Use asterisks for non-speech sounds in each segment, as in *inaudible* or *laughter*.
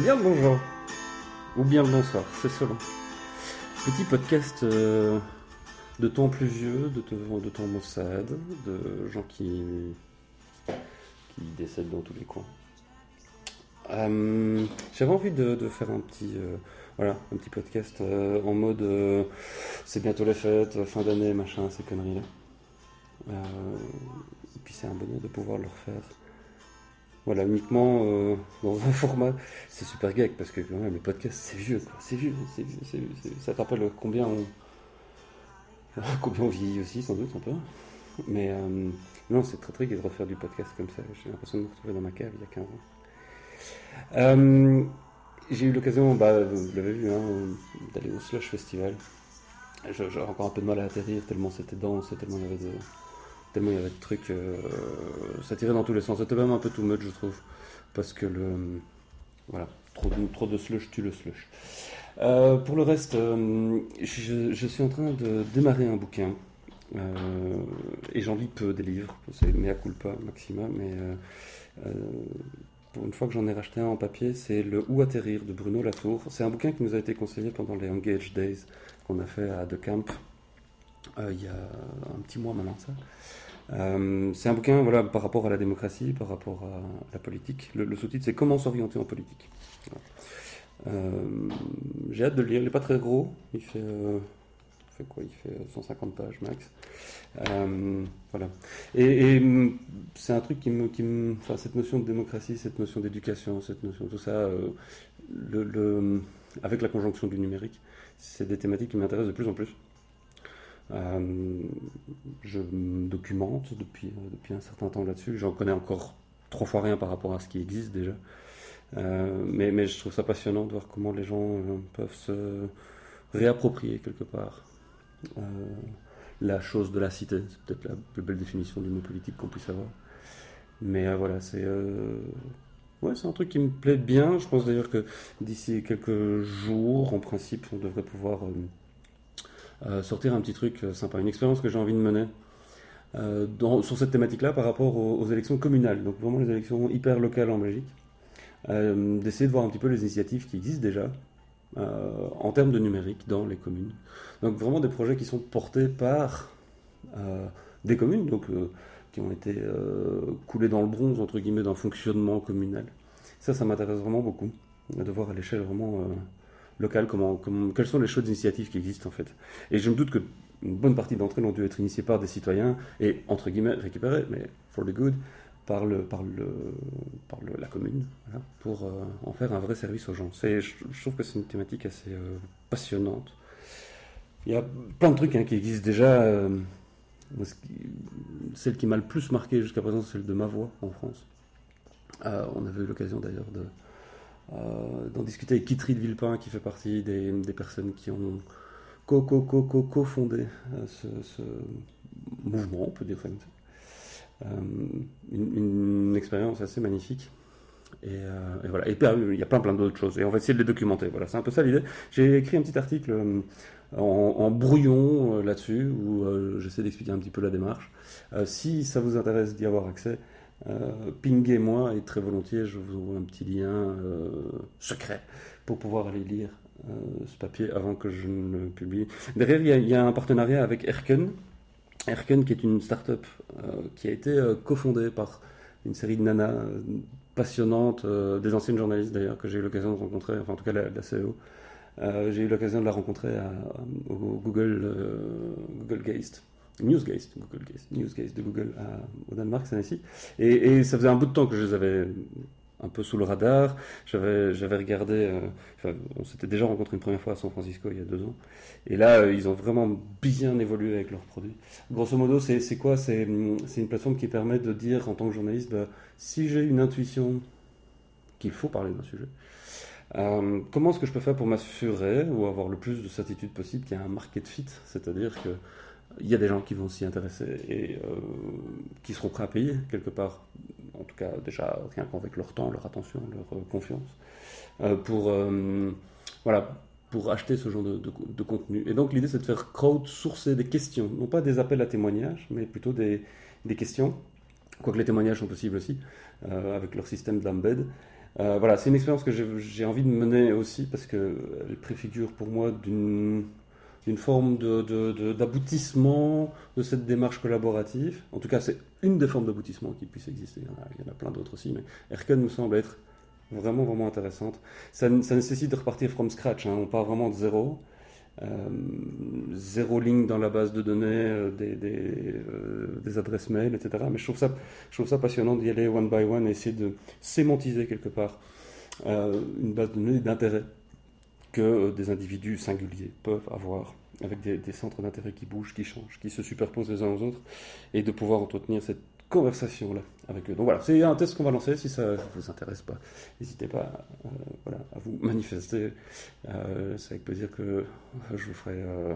Bien le bonjour. Ou bien le bonsoir, c'est selon. Petit podcast euh, de temps pluvieux, de, de, temps maussade, de gens qui, décèdent dans tous les coins. Euh, J'avais envie de, faire un petit, euh, un petit podcast en mode c'est bientôt les fêtes, fin d'année, machin, ces conneries-là. Et puis c'est un bonheur de pouvoir le refaire. Voilà, uniquement euh, dans un *laughs* format, c'est super gag parce que le podcast c'est vieux, quoi. C'est vieux, c'est vieux, c'est vieux. Ça te rappelle combien on, *laughs* combien on vieillit aussi, sans doute un peu. Mais euh, non, c'est très très de refaire du podcast comme ça. J'ai l'impression de me retrouver dans ma cave il y a 15 ans. Euh, j'ai eu l'occasion, bah, vous l'avez vu, hein, d'aller au Slush Festival. J'ai encore un peu de mal à atterrir tellement c'était dense, tellement il y avait de, il y avait de trucs, euh, ça tirait dans tous les sens. C'était même un peu too much, je trouve, parce que voilà, trop de, trop de slush tue le slush. Euh, pour le reste, euh, je, suis en train de démarrer un bouquin. et j'en lis peu des livres, c'est mea culpa maxima, mais pour une fois que j'en ai racheté un en papier, c'est Le Où atterrir de Bruno Latour. C'est un bouquin qui nous a été conseillé pendant les Engage Days qu'on a fait à De Camp il y a un petit mois maintenant ça. Euh, c'est un bouquin voilà, par rapport à la démocratie, par rapport à la politique. Le, sous-titre c'est Comment s'orienter en politique. Euh, J'ai hâte de le lire, il n'est pas très gros, il fait, euh, il fait quoi? Il fait 150 pages max. Voilà. Et, et c'est un truc qui me, qui me, enfin, cette notion de démocratie, cette notion d'éducation, cette notion, tout ça, le, avec la conjonction du numérique, c'est des thématiques qui m'intéressent de plus en plus. Euh, je me documente depuis, depuis un certain temps là-dessus. J'en connais encore trois fois rien par rapport à ce qui existe déjà. Euh, mais, mais je trouve ça passionnant de voir comment les gens euh, peuvent se réapproprier quelque part euh, la chose de la cité. C'est peut-être la plus belle définition du mot politique qu'on puisse avoir. Mais euh, voilà, c'est ouais, c'est un truc qui me plaît bien. Je pense d'ailleurs que d'ici quelques jours, en principe, on devrait pouvoir euh, sortir un petit truc sympa, une expérience que j'ai envie de mener euh, sur cette thématique-là par rapport aux, élections communales, donc vraiment les élections hyper locales en Belgique, euh, d'essayer de voir un petit peu les initiatives qui existent déjà euh, en termes de numérique dans les communes. Donc vraiment des projets qui sont portés par euh, des communes, donc qui ont été coulés dans le bronze entre guillemets d'un fonctionnement communal. Ça, ça m'intéresse vraiment beaucoup de voir à l'échelle vraiment locale, comment, comment, quelles sont les chouettes initiatives qui existent en fait. Et je me doute que une bonne partie d'entre elles ont dû être initiées par des citoyens et entre guillemets récupérées, mais for the good, par, le, par, le, par le, la commune, pour euh, en faire un vrai service aux gens. Je, trouve que c'est une thématique assez euh, passionnante. Il y a plein de trucs hein, qui existent déjà. Euh, celle qui m'a le plus marqué jusqu'à présent, c'est celle de ma voix en France. on avait eu l'occasion d'ailleurs de, d'en discuter avec Kitry de Villepin, qui fait partie des, personnes qui ont co-co-co-co-fondé euh, ce, mouvement, on peut dire ça comme ça. Euh, une, expérience assez magnifique. Et, euh, voilà. Il y a plein plein d'autres choses. Et on va essayer de les documenter. Voilà, c'est un peu ça l'idée. J'ai écrit un petit article euh, en, brouillon euh, là-dessus où j'essaie d'expliquer un petit peu la démarche. si ça vous intéresse d'y avoir accès, euh, pinguez-moi et très volontiers je vous envoie un petit lien euh, secret pour pouvoir aller lire euh, ce papier avant que je ne le publie. Derrière, il y, a, un partenariat avec Erken. Erken, qui est une start-up qui a été cofondée par une série de nanas passionnantes, des anciennes journalistes d'ailleurs, que j'ai eu l'occasion de rencontrer, enfin en tout cas la, CEO. Euh, j'ai eu l'occasion de la rencontrer au Google, euh, Google Geist. Newsgeist, Google Geist, Newsgeist de Google à, au Danemark, c'est ainsi. Et, ça faisait un bout de temps que je les avais un peu sous le radar. J'avais, regardé, euh, enfin, on s'était déjà rencontré une première fois à San Francisco il y a deux ans. Et là, euh, ils ont vraiment bien évolué avec leurs produits. Grosso modo, c'est, quoi? C'est, une plateforme qui permet de dire en tant que journaliste, bah, si j'ai une intuition qu'il faut parler d'un sujet, euh, comment est-ce que je peux faire pour m'assurer ou avoir le plus de certitude possible qu'il y a un market fit, c'est-à-dire que il y a des gens qui vont s'y intéresser et euh, qui seront prêts à payer quelque part, en tout cas déjà rien qu'avec leur temps, leur attention, leur euh, confiance, euh, pour voilà pour acheter ce genre de, contenu. Et donc l'idée c'est de faire crowdsourcer des questions, non pas des appels à témoignages, mais plutôt des, des questions, quoique les témoignages sont possibles aussi, avec leur système d'embed. voilà, c'est une expérience que j'ai envie de mener aussi parce qu'elle préfigure pour moi d'une une forme d'aboutissement de, cette démarche collaborative. En tout cas, c'est une des formes d'aboutissement qui puisse exister. Il y en a, plein d'autres aussi, mais Erken me semble être vraiment, vraiment intéressante. Ça, nécessite de repartir from scratch. Hein. On part vraiment de zéro. Euh, zéro ligne dans la base de données, euh, des, euh, des, adresses mail, etc. Mais je trouve ça, je trouve ça passionnant d'y aller one by one et essayer de sémantiser quelque part une base de données d'intérêt que des individus singuliers peuvent avoir avec des, centres d'intérêt qui bougent, qui changent, qui se superposent les uns aux autres, et de pouvoir entretenir cette conversation-là avec eux. Donc voilà, c'est un test qu'on va lancer. Si ça ne vous intéresse pas, n'hésitez pas euh, voilà, à vous manifester. Euh, c'est avec plaisir que je vous ferai euh,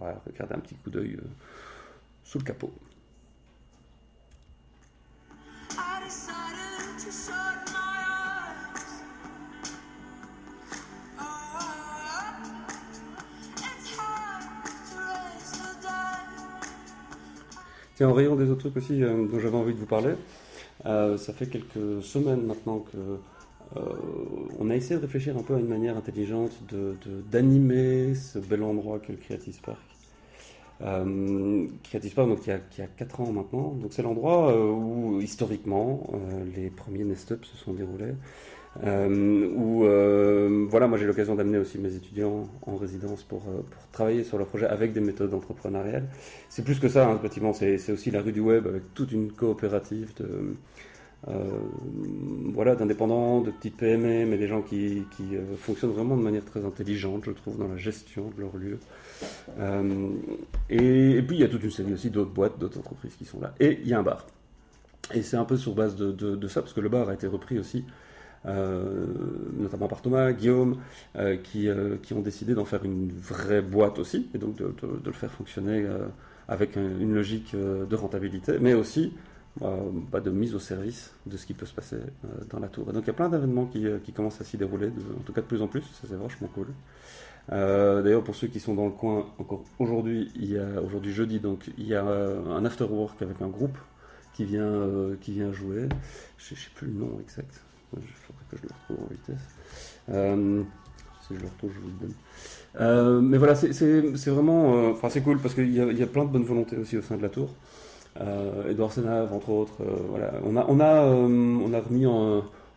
regarder un petit coup d'œil sous le capot. En rayon des autres trucs aussi euh, dont j'avais envie de vous parler, euh, ça fait quelques semaines maintenant que euh, on a essayé de réfléchir un peu à une manière intelligente d'animer ce bel endroit qu'est le Creative Park. Creative Park, donc, a, qui a 4 ans maintenant. Donc, c'est l'endroit où, historiquement, les premiers Nest-Up se sont déroulés. Euh, où euh, voilà, moi j'ai l'occasion d'amener aussi mes étudiants en résidence pour, euh, pour, travailler sur leur projet avec des méthodes entrepreneuriales. C'est plus que ça, hein, c'est aussi la rue du web avec toute une coopérative de voilà d'indépendants, de petites PME, mais des gens qui, qui fonctionnent vraiment de manière très intelligente, je trouve, dans la gestion de leur lieu. Et, puis il y a toute une série aussi d'autres boîtes, d'autres entreprises qui sont là. Et il y a un bar. Et c'est un peu sur base de, de, de, ça, parce que le bar a été repris aussi euh, notamment par Thomas, Guillaume, euh, qui, euh, qui, ont décidé d'en faire une vraie boîte aussi, et donc de, le faire fonctionner avec une logique de rentabilité, mais aussi bah, de mise au service de ce qui peut se passer dans la tour. Et donc il y a plein d'événements qui, commencent à s'y dérouler, en tout cas de plus en plus, ça c'est vachement cool. D'ailleurs, pour ceux qui sont dans le coin, encore aujourd'hui, aujourd'hui jeudi, donc il y a un after work avec un groupe qui vient qui vient jouer. Je, ne sais plus le nom exact. Il faudrait que je le retrouve en vitesse. Euh, si je le retrouve, je vous le donne. Euh, mais voilà, c'est vraiment. Euh, enfin, c'est cool parce qu'il y, a plein de bonne volonté aussi au sein de la tour. Edouard Senave, entre autres. voilà. On a, on a, on a remis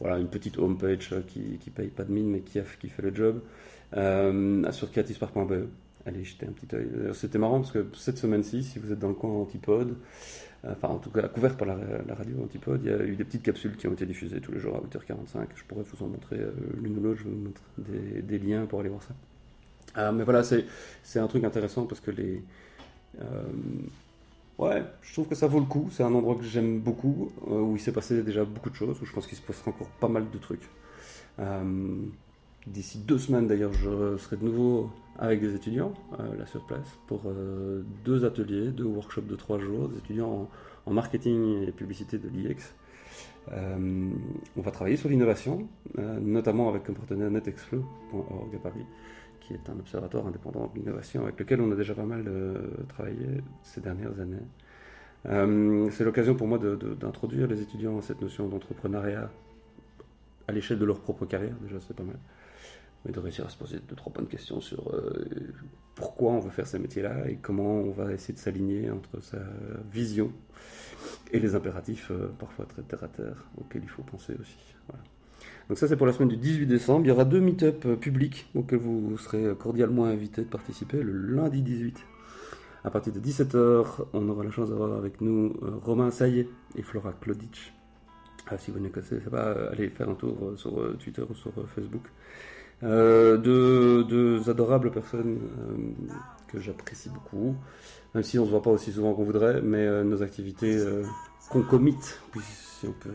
voilà, une petite homepage qui, qui paye pas de mine mais qui, fait le job sur creativespark.be. Allez jeter un petit œil. C'était marrant parce que cette semaine-ci, si vous êtes dans le coin Antipode, enfin en tout cas couverte par la, radio Antipode, il y a eu des petites capsules qui ont été diffusées tous les jours à 8h45. Je pourrais vous en montrer euh, l'une ou l'autre, je vais vous montrer des, liens pour aller voir ça. Euh, mais voilà, c'est un truc intéressant parce que les. Euh, ouais, je trouve que ça vaut le coup. C'est un endroit que j'aime beaucoup, où il s'est passé déjà beaucoup de choses, où je pense qu'il se passera encore pas mal de trucs. D'ici deux semaines d'ailleurs, je serai de nouveau avec des étudiants euh, là sur place pour euh, deux ateliers, deux workshops de trois jours, des étudiants en, marketing et publicité de l'IEX. Euh, on va travailler sur l'innovation, notamment avec un partenaire netexflow.org à Paris, qui est un observatoire indépendant de l'innovation avec lequel on a déjà pas mal travaillé ces dernières années. C'est l'occasion pour moi d'introduire les étudiants à cette notion d'entrepreneuriat à l'échelle de leur propre carrière, déjà c'est pas mal mais de réussir à se poser de trois bonnes questions sur euh, pourquoi on veut faire ce métier-là et comment on va essayer de s'aligner entre sa vision et les impératifs euh, parfois très terre à terre auxquels il faut penser aussi. Donc ça c'est pour la semaine du 18 décembre. Il y aura deux meet-up euh, publics auxquels vous serez cordialement invités de participer le lundi 18. À partir de 17h, on aura la chance d'avoir avec nous Romain Saillet et Flora Klodic. Ah, si vous ne connaissez pas, allez faire un tour sur Twitter ou sur Facebook. Euh, deux, adorables personnes euh, que j'apprécie beaucoup, même si on se voit pas aussi souvent qu'on voudrait, mais euh, nos activités concomitent, si, on peut,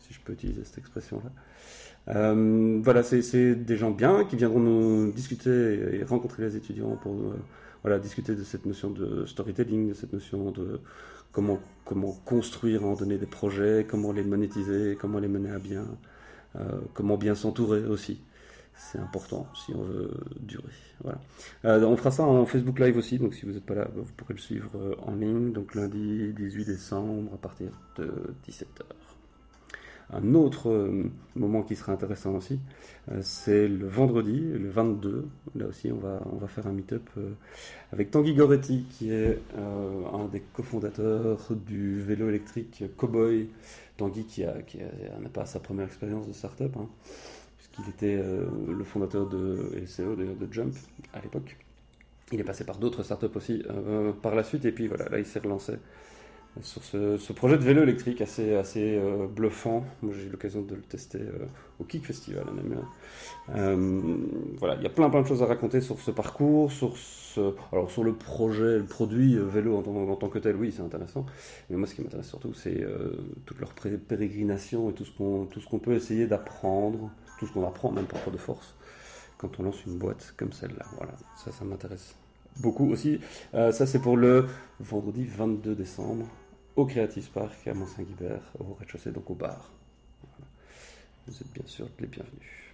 si je peux utiliser cette expression-là. voilà, c'est des gens bien qui viendront nous discuter et rencontrer les étudiants pour voilà, discuter de cette notion de storytelling, de cette notion de comment, comment construire, en donner des projets, comment les monétiser, comment les mener à bien, comment bien s'entourer aussi c'est important si on veut durer. Voilà. Euh, on fera ça en Facebook Live aussi, donc si vous n'êtes pas là, vous pourrez le suivre euh, en ligne, donc lundi 18 décembre à partir de 17h. Un autre moment qui sera intéressant aussi, c'est le vendredi, le 22. Là aussi, on va, on va faire un meet-up avec Tanguy Goretti, qui est un des cofondateurs du vélo électrique Cowboy. Tanguy qui n'a pas sa première expérience de startup, hein, puisqu'il était le fondateur de de, de Jump à l'époque. Il est passé par d'autres startups aussi euh, par la suite, et puis voilà, là il s'est relancé sur ce, projet de vélo électrique assez, assez euh, bluffant. J'ai eu l'occasion de le tester euh, au Kick Festival en Amiens. voilà, il y a plein plein de choses à raconter sur ce parcours, sur ce, alors sur le projet, le produit vélo en tant, que tel, oui c'est intéressant. Mais moi ce qui m'intéresse surtout c'est toute leur pérégrination et tout ce qu'on tout ce qu'on peut essayer d'apprendre, tout ce qu'on apprend même parfois de force quand on lance une boîte comme celle-là. Voilà, ça, ça m'intéresse beaucoup aussi. Euh, ça, c'est pour le vendredi 22 décembre au Creative Park à Mont-Saint-Guibert, au rez-de-chaussée, donc au bar. Vous êtes bien sûr les bienvenus.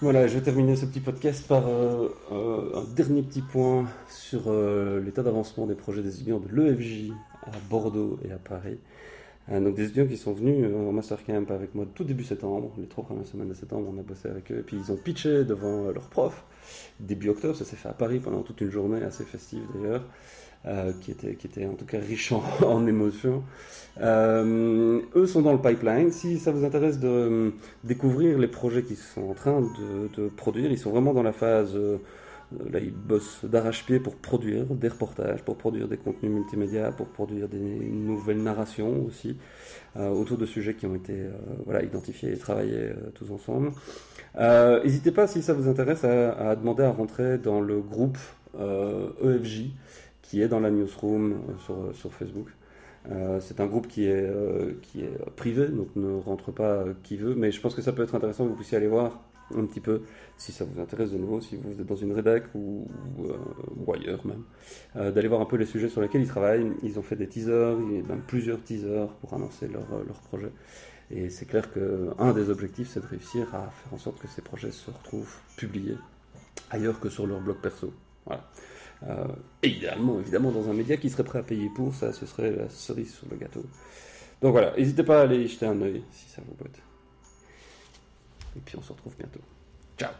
Voilà, je vais terminer ce petit podcast par euh, euh, un dernier petit point sur euh, l'état d'avancement des projets des étudiants de l'EFJ à Bordeaux et à Paris. donc des étudiants qui sont venus en mastercamp avec moi tout début septembre, les trois premières semaines de septembre, on a bossé avec eux, et puis ils ont pitché devant leurs profs début octobre, ça s'est fait à Paris pendant toute une journée assez festive d'ailleurs. Euh, qui, était, qui était en tout cas riche en, *laughs* émotions. Euh, eux sont dans le pipeline. Si ça vous intéresse de euh, découvrir les projets qu'ils sont en train de, produire, ils sont vraiment dans la phase... là, ils bossent d'arrache-pied pour produire des reportages, pour produire des contenus multimédia, pour produire des nouvelles narrations aussi, autour de sujets qui ont été voilà, identifiés et travaillés tous ensemble. N'hésitez pas, si ça vous intéresse, à, demander à rentrer dans le groupe EFJ. E qui est dans la newsroom euh, sur, euh, Facebook. Euh, c'est un groupe qui est, qui est privé, donc ne rentre pas qui veut, mais je pense que ça peut être intéressant que vous puissiez aller voir un petit peu, si ça vous intéresse de nouveau, si vous êtes dans une rédac ou, ou, ailleurs même, d'aller voir un peu les sujets sur lesquels ils travaillent. Ils ont fait des teasers, même plusieurs teasers pour annoncer leur, leur projet. Et c'est clair qu'un des objectifs, c'est de réussir à faire en sorte que ces projets se retrouvent publiés ailleurs que sur leur blog perso. Voilà. Euh, évidemment, évidemment, dans un média qui serait prêt à payer pour ça, ce serait la cerise sur le gâteau. Donc voilà, n'hésitez pas à aller jeter un oeil si ça vous botte. Et puis on se retrouve bientôt. Ciao